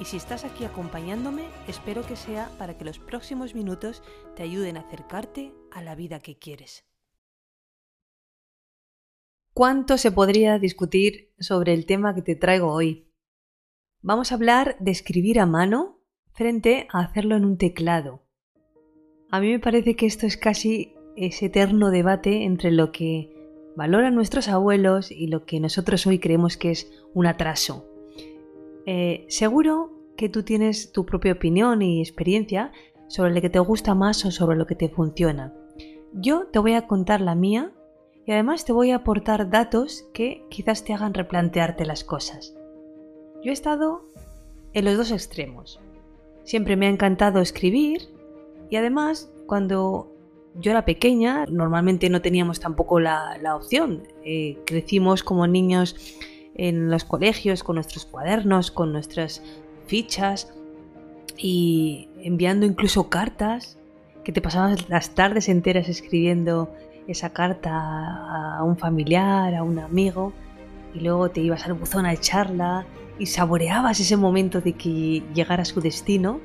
y si estás aquí acompañándome, espero que sea para que los próximos minutos te ayuden a acercarte a la vida que quieres. ¿Cuánto se podría discutir sobre el tema que te traigo hoy? Vamos a hablar de escribir a mano frente a hacerlo en un teclado. A mí me parece que esto es casi ese eterno debate entre lo que valoran nuestros abuelos y lo que nosotros hoy creemos que es un atraso. Eh, seguro que tú tienes tu propia opinión y experiencia sobre lo que te gusta más o sobre lo que te funciona. Yo te voy a contar la mía y además te voy a aportar datos que quizás te hagan replantearte las cosas. Yo he estado en los dos extremos. Siempre me ha encantado escribir y además cuando yo era pequeña normalmente no teníamos tampoco la, opción. Eh, crecimos como niños en los colegios con nuestros cuadernos, con nuestras fichas y enviando incluso cartas, que te pasabas las tardes enteras escribiendo esa carta a un familiar, a un amigo, y luego te ibas al buzón a echarla y saboreabas ese momento de que llegara a su destino.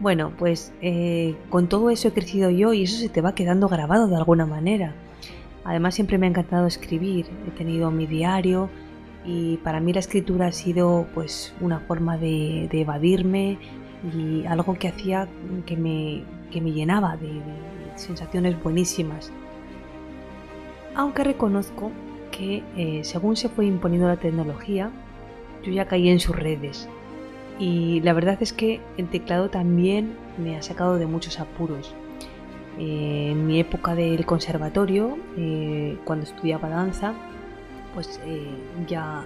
Bueno, pues eh, con todo eso he crecido yo y eso se te va quedando grabado de alguna manera. Además siempre me ha encantado escribir, he tenido mi diario, y para mí la escritura ha sido pues una forma de, evadirme y algo que hacía que me, me llenaba de, sensaciones buenísimas. Aunque reconozco que eh, según se fue imponiendo la tecnología, yo ya caí en sus redes. Y la verdad es que el teclado también me ha sacado de muchos apuros. Eh, en mi época del conservatorio, eh, cuando estudiaba danza, pues eh, ya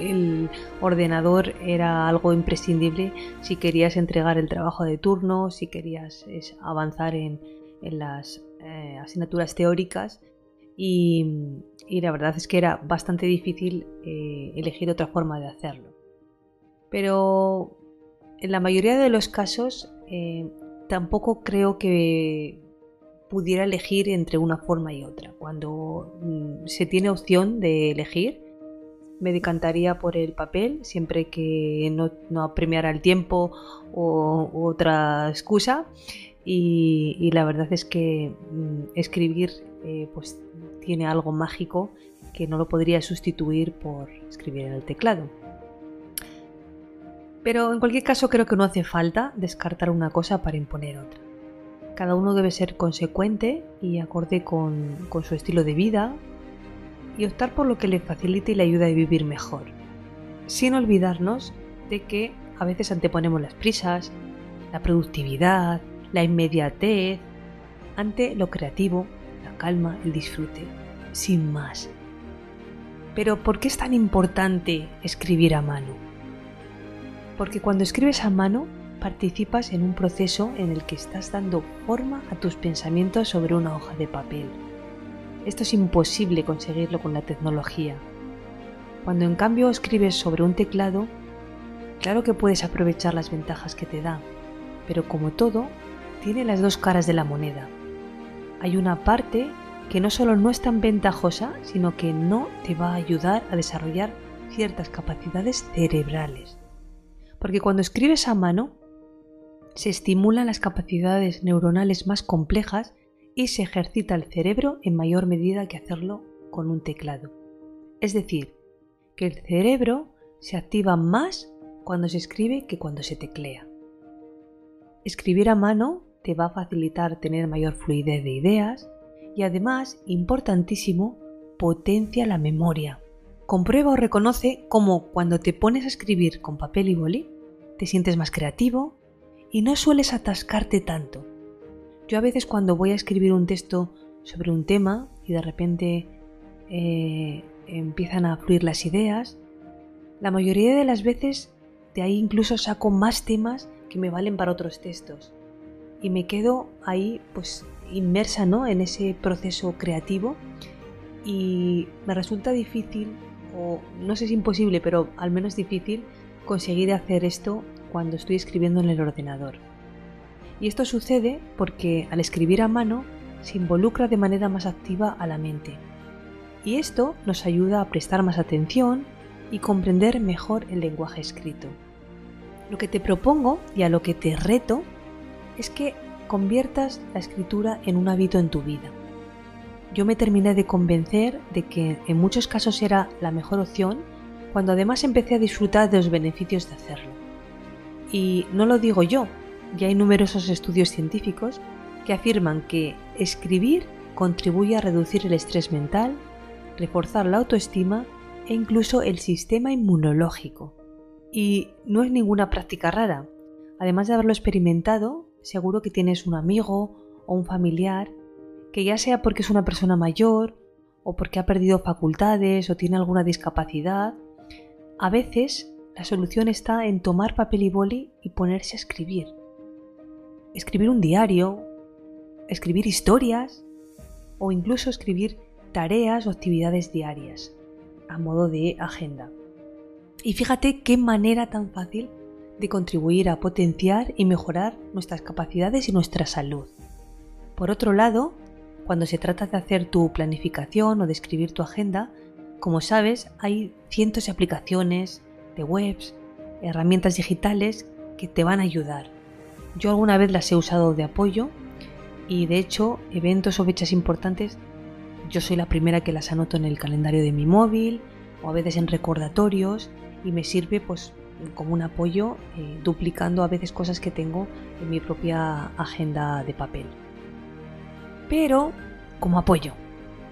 el, ordenador era algo imprescindible si querías entregar el trabajo de turno, si querías avanzar en, las eh, asignaturas teóricas y, la verdad es que era bastante difícil eh, elegir otra forma de hacerlo. Pero en la mayoría de los casos tampoco creo que pudiera elegir entre una forma y otra. Cuando mm, se tiene opción de elegir, me decantaría por el papel, siempre que no, no apremiara el tiempo o otra excusa. Y, la verdad es que mm, escribir eh, pues tiene algo mágico que no lo podría sustituir por escribir en el teclado. Pero en cualquier caso creo que no hace falta descartar una cosa para imponer otra. Cada uno debe ser consecuente y acorde con, su estilo de vida y optar por lo que le facilite y le ayude a vivir mejor, sin olvidarnos de que a veces anteponemos las prisas, la productividad, la inmediatez, ante lo creativo, la calma, el disfrute, sin más. Pero ¿por qué es tan importante escribir a mano? Porque cuando escribes a mano participas en un proceso en el que estás dando forma a tus pensamientos sobre una hoja de papel. Esto es imposible conseguirlo con la tecnología. Cuando en cambio escribes sobre un teclado, claro que puedes aprovechar las ventajas que te da, pero como todo, tiene las dos caras de la moneda. Hay una parte que no solo no es tan ventajosa, sino que no te va a ayudar a desarrollar ciertas capacidades cerebrales. Porque cuando escribes a mano, se estimulan las capacidades neuronales más complejas y se ejercita el cerebro en mayor medida que hacerlo con un teclado. Es decir, que el cerebro se activa más cuando se escribe que cuando se teclea. Escribir a mano te va a facilitar tener mayor fluidez de ideas y además, importantísimo, potencia la memoria. Comprueba o reconoce cómo cuando te pones a escribir con papel y boli, te sientes más creativo, y no sueles atascarte tanto. Yo a veces cuando voy a escribir un texto sobre un tema y de repente eh, empiezan a fluir las ideas, la mayoría de las veces de ahí incluso saco más temas que me valen para otros textos. y me quedo ahí pues inmersa ¿no? en ese proceso creativo y me resulta difícil, o no sé si imposible, pero al menos difícil, conseguir hacer esto cuando estoy escribiendo en el ordenador. Y esto sucede porque al escribir a mano se involucra de manera más activa a la mente. Y esto nos ayuda a prestar más atención y comprender mejor el lenguaje escrito. Lo que te propongo y a lo que te reto es que conviertas la escritura en un hábito en tu vida. Yo me terminé de convencer de que en muchos casos era la mejor opción cuando además empecé a disfrutar de los beneficios de hacerlo. Y no lo digo yo, ya hay numerosos estudios científicos que afirman que escribir contribuye a reducir el estrés mental, reforzar la autoestima e incluso el sistema inmunológico. Y no es ninguna práctica rara. Además de haberlo experimentado, seguro que tienes un amigo o un familiar que ya sea porque es una persona mayor o porque ha perdido facultades o tiene alguna discapacidad, a veces la solución está en tomar papel y boli y ponerse a escribir. Escribir un diario, escribir historias o incluso escribir tareas o actividades diarias a modo de agenda. Y fíjate qué manera tan fácil de contribuir a potenciar y mejorar nuestras capacidades y nuestra salud. Por otro lado, cuando se trata de hacer tu planificación o de escribir tu agenda, como sabes, hay cientos de aplicaciones, de webs, herramientas digitales que te van a ayudar. Yo alguna vez las he usado de apoyo y de hecho eventos o fechas importantes yo soy la primera que las anoto en el calendario de mi móvil o a veces en recordatorios y me sirve pues como un apoyo, eh, duplicando a veces cosas que tengo en mi propia agenda de papel. Pero como apoyo,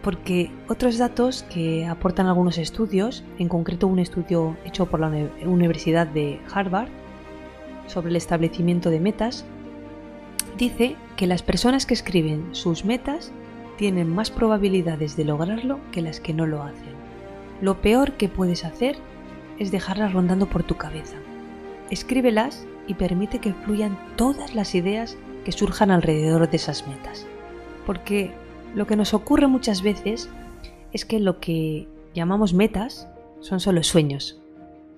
porque otros datos que aportan algunos estudios, en concreto un estudio hecho por la Universidad de Harvard sobre el establecimiento de metas, dice que las personas que escriben sus metas tienen más probabilidades de lograrlo que las que no lo hacen. Lo peor que puedes hacer es dejarlas rondando por tu cabeza. Escríbelas y permite que fluyan todas las ideas que surjan alrededor de esas metas. Porque lo que nos ocurre muchas veces es que lo que llamamos metas son solo sueños.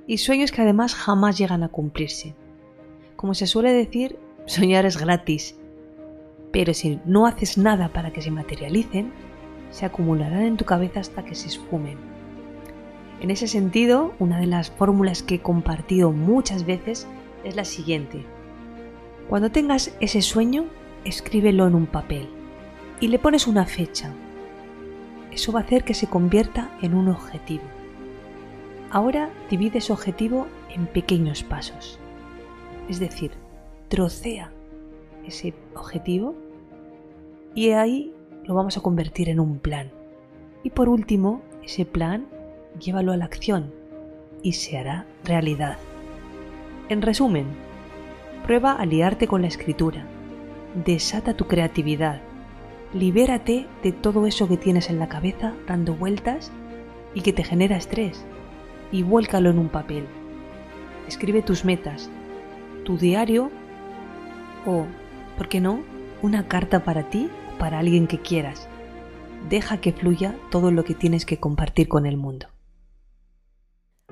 Y sueños que además jamás llegan a cumplirse. Como se suele decir, soñar es gratis. Pero si no haces nada para que se materialicen, se acumularán en tu cabeza hasta que se esfumen. En ese sentido, una de las fórmulas que he compartido muchas veces es la siguiente. Cuando tengas ese sueño, escríbelo en un papel y le pones una fecha. Eso va a hacer que se convierta en un objetivo. Ahora divide ese objetivo en pequeños pasos. Es decir, trocea ese objetivo y ahí lo vamos a convertir en un plan. Y por último, ese plan llévalo a la acción y se hará realidad. En resumen, prueba a liarte con la escritura, desata tu creatividad, libérate de todo eso que tienes en la cabeza dando vueltas y que te genera estrés y vuélcalo en un papel. Escribe tus metas, tu diario o, ¿por qué no?, una carta para ti o para alguien que quieras. Deja que fluya todo lo que tienes que compartir con el mundo.